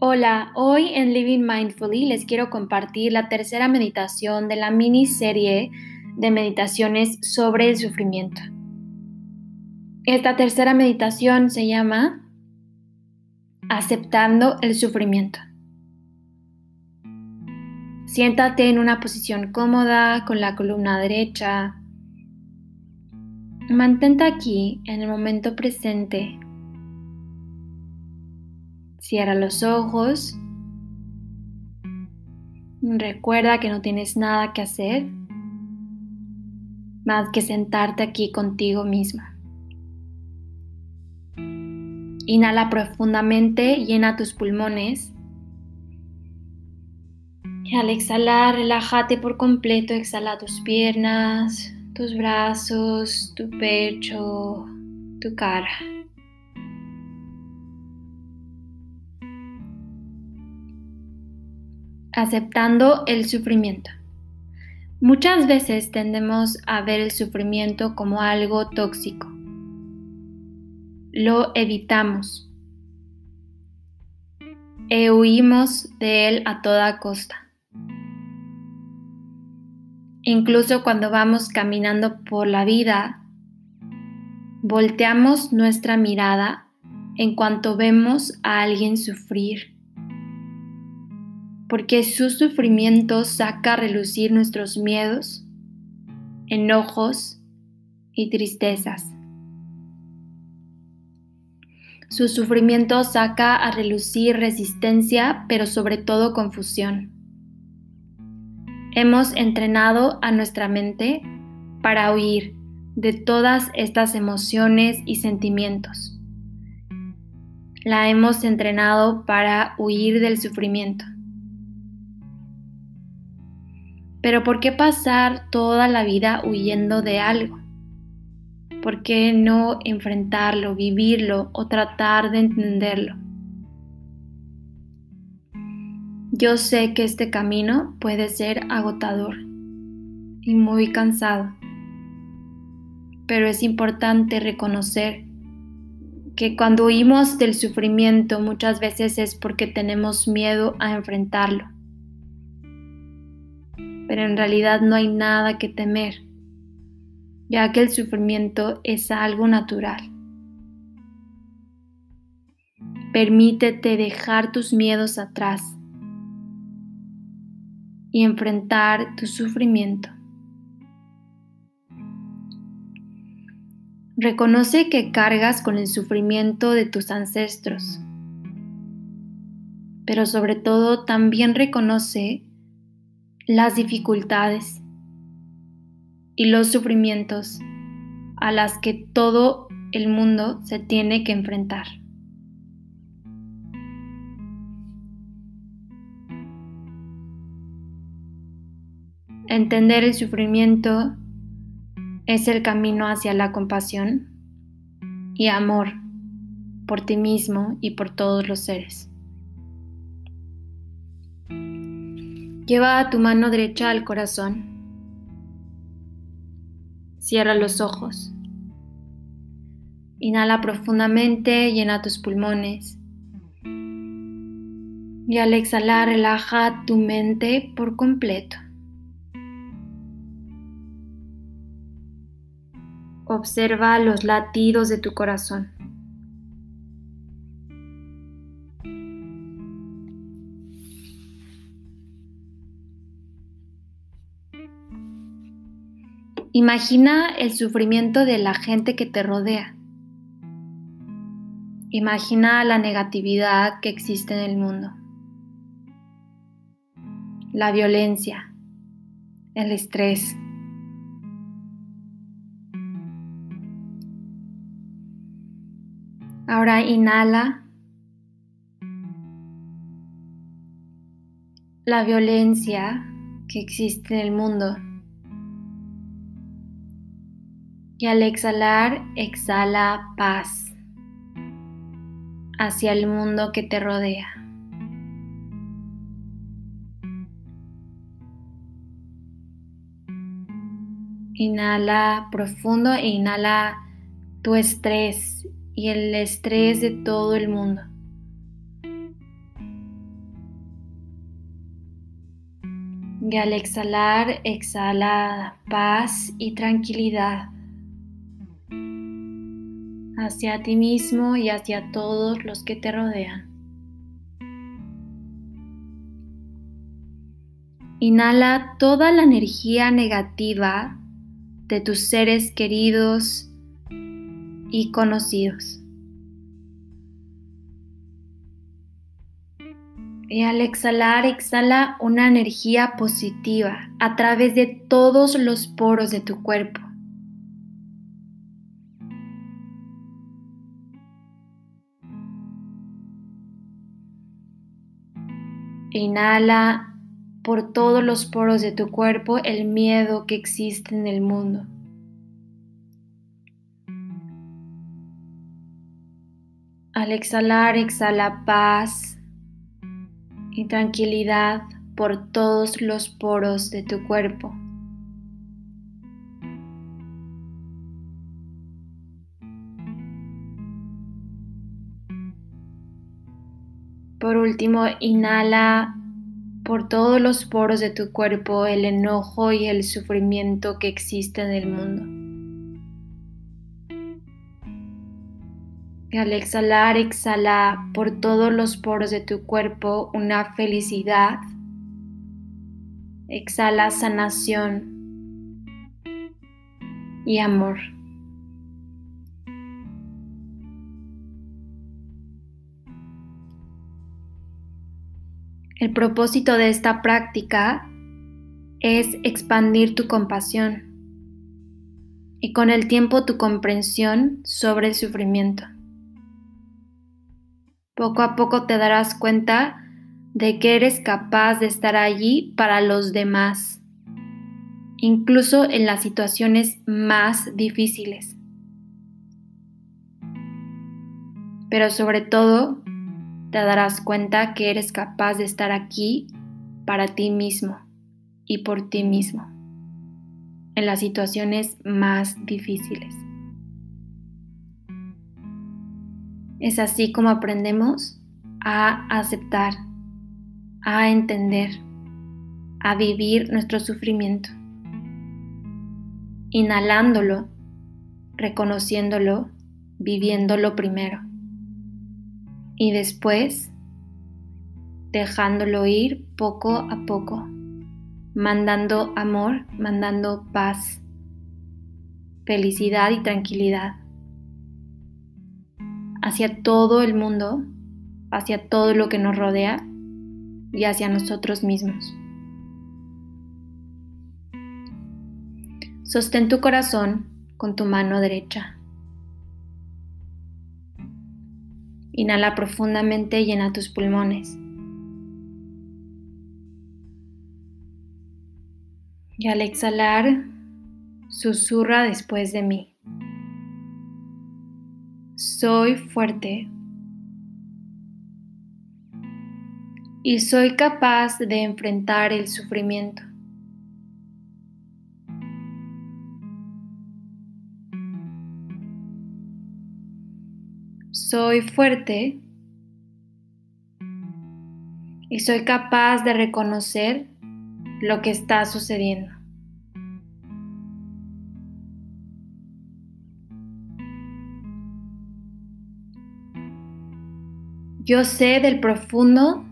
Hola, hoy en Living Mindfully les quiero compartir la tercera meditación de la miniserie de meditaciones sobre el sufrimiento. Esta tercera meditación se llama Aceptando el sufrimiento. Siéntate en una posición cómoda con la columna derecha. Mantente aquí en el momento presente Cierra los ojos. Recuerda que no tienes nada que hacer más que sentarte aquí contigo misma. Inhala profundamente, llena tus pulmones. Y al exhalar, relájate por completo, exhala tus piernas, tus brazos, tu pecho, tu cara. Aceptando el sufrimiento. Muchas veces tendemos a ver el sufrimiento como algo tóxico. Lo evitamos e huimos de él a toda costa. Incluso cuando vamos caminando por la vida, volteamos nuestra mirada en cuanto vemos a alguien sufrir porque su sufrimiento saca a relucir nuestros miedos, enojos y tristezas. Su sufrimiento saca a relucir resistencia, pero sobre todo confusión. Hemos entrenado a nuestra mente para huir de todas estas emociones y sentimientos. La hemos entrenado para huir del sufrimiento. Pero ¿por qué pasar toda la vida huyendo de algo? ¿Por qué no enfrentarlo, vivirlo o tratar de entenderlo? Yo sé que este camino puede ser agotador y muy cansado, pero es importante reconocer que cuando huimos del sufrimiento muchas veces es porque tenemos miedo a enfrentarlo pero en realidad no hay nada que temer, ya que el sufrimiento es algo natural. Permítete dejar tus miedos atrás y enfrentar tu sufrimiento. Reconoce que cargas con el sufrimiento de tus ancestros, pero sobre todo también reconoce las dificultades y los sufrimientos a las que todo el mundo se tiene que enfrentar. Entender el sufrimiento es el camino hacia la compasión y amor por ti mismo y por todos los seres. Lleva tu mano derecha al corazón. Cierra los ojos. Inhala profundamente, llena tus pulmones. Y al exhalar, relaja tu mente por completo. Observa los latidos de tu corazón. Imagina el sufrimiento de la gente que te rodea. Imagina la negatividad que existe en el mundo. La violencia, el estrés. Ahora inhala la violencia que existe en el mundo. Y al exhalar, exhala paz hacia el mundo que te rodea. Inhala profundo e inhala tu estrés y el estrés de todo el mundo. Y al exhalar, exhala paz y tranquilidad hacia ti mismo y hacia todos los que te rodean. Inhala toda la energía negativa de tus seres queridos y conocidos. Y al exhalar, exhala una energía positiva a través de todos los poros de tu cuerpo. Inhala por todos los poros de tu cuerpo el miedo que existe en el mundo. Al exhalar, exhala paz, y tranquilidad por todos los poros de tu cuerpo. Por último, inhala por todos los poros de tu cuerpo el enojo y el sufrimiento que existe en el mundo. Y al exhalar, exhala por todos los poros de tu cuerpo una felicidad. Exhala sanación y amor. El propósito de esta práctica es expandir tu compasión y con el tiempo tu comprensión sobre el sufrimiento. Poco a poco te darás cuenta de que eres capaz de estar allí para los demás, incluso en las situaciones más difíciles. Pero sobre todo, te darás cuenta que eres capaz de estar aquí para ti mismo y por ti mismo, en las situaciones más difíciles. Es así como aprendemos a aceptar, a entender, a vivir nuestro sufrimiento. Inhalándolo, reconociéndolo, viviéndolo primero. Y después dejándolo ir poco a poco, mandando amor, mandando paz, felicidad y tranquilidad hacia todo el mundo, hacia todo lo que nos rodea y hacia nosotros mismos. Sostén tu corazón con tu mano derecha. Inhala profundamente y llena tus pulmones. Y al exhalar, susurra después de mí. Soy fuerte. Y soy capaz de enfrentar el sufrimiento. Soy fuerte y soy capaz de reconocer lo que está sucediendo. Yo sé del profundo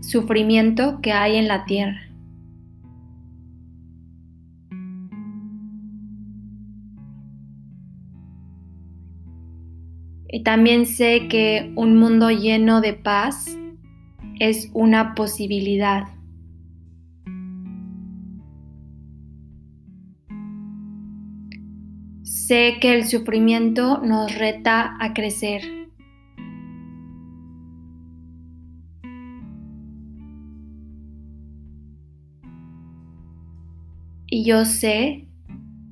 sufrimiento que hay en la tierra. Y también sé que un mundo lleno de paz es una posibilidad. Sé que el sufrimiento nos reta a crecer. Y yo sé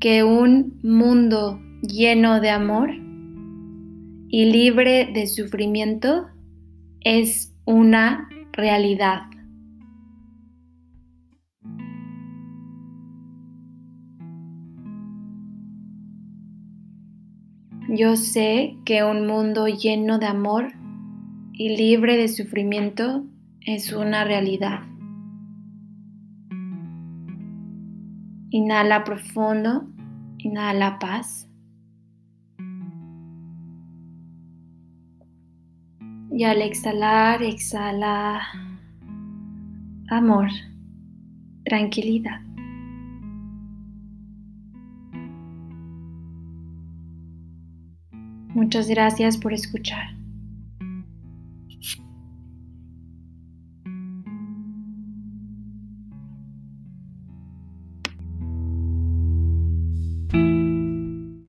que un mundo lleno de amor y libre de sufrimiento es una realidad. Yo sé que un mundo lleno de amor y libre de sufrimiento es una realidad. Inhala profundo, inhala paz. Y al exhalar, exhala amor, tranquilidad. Muchas gracias por escuchar.